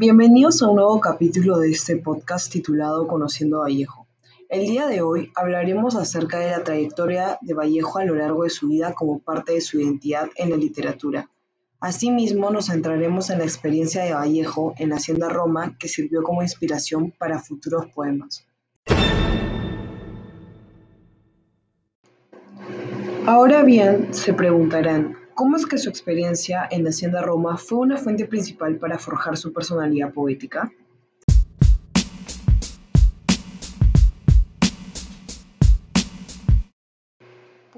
Bienvenidos a un nuevo capítulo de este podcast titulado Conociendo a Vallejo. El día de hoy hablaremos acerca de la trayectoria de Vallejo a lo largo de su vida como parte de su identidad en la literatura. Asimismo, nos centraremos en la experiencia de Vallejo en la Hacienda Roma que sirvió como inspiración para futuros poemas. Ahora bien, se preguntarán, ¿Cómo es que su experiencia en Hacienda Roma fue una fuente principal para forjar su personalidad poética?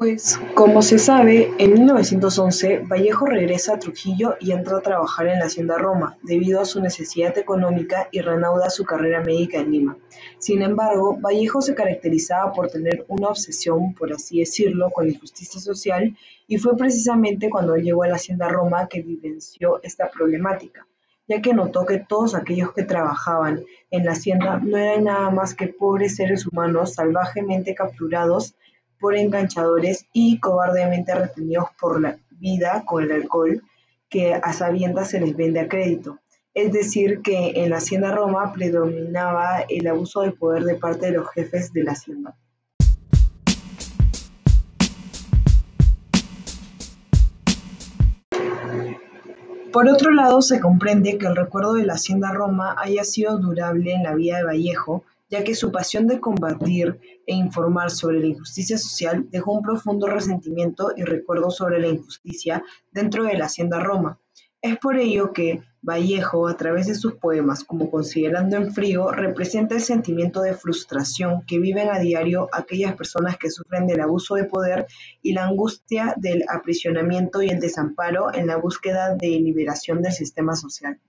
Pues, como se sabe, en 1911 Vallejo regresa a Trujillo y entra a trabajar en la Hacienda Roma, debido a su necesidad económica y reanuda su carrera médica en Lima. Sin embargo, Vallejo se caracterizaba por tener una obsesión, por así decirlo, con la injusticia social y fue precisamente cuando llegó a la Hacienda Roma que vivenció esta problemática ya que notó que todos aquellos que trabajaban en la hacienda no eran nada más que pobres seres humanos salvajemente capturados por enganchadores y cobardemente retenidos por la vida con el alcohol que a sabiendas se les vende a crédito. Es decir, que en la Hacienda Roma predominaba el abuso de poder de parte de los jefes de la hacienda. Por otro lado, se comprende que el recuerdo de la Hacienda Roma haya sido durable en la vida de Vallejo, ya que su pasión de combatir e informar sobre la injusticia social dejó un profundo resentimiento y recuerdo sobre la injusticia dentro de la Hacienda Roma. Es por ello que Vallejo, a través de sus poemas como Considerando en Frío, representa el sentimiento de frustración que viven a diario aquellas personas que sufren del abuso de poder y la angustia del aprisionamiento y el desamparo en la búsqueda de liberación del sistema social.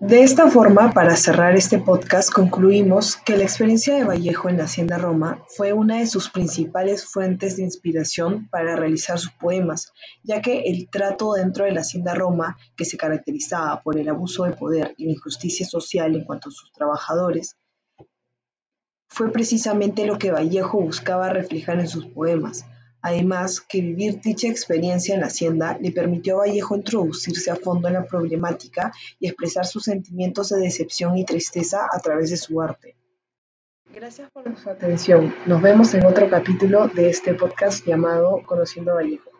De esta forma, para cerrar este podcast, concluimos que la experiencia de Vallejo en la Hacienda Roma fue una de sus principales fuentes de inspiración para realizar sus poemas, ya que el trato dentro de la Hacienda Roma, que se caracterizaba por el abuso de poder y la injusticia social en cuanto a sus trabajadores, fue precisamente lo que Vallejo buscaba reflejar en sus poemas. Además, que vivir dicha experiencia en la hacienda le permitió a Vallejo introducirse a fondo en la problemática y expresar sus sentimientos de decepción y tristeza a través de su arte. Gracias por su atención. Nos vemos en otro capítulo de este podcast llamado Conociendo a Vallejo.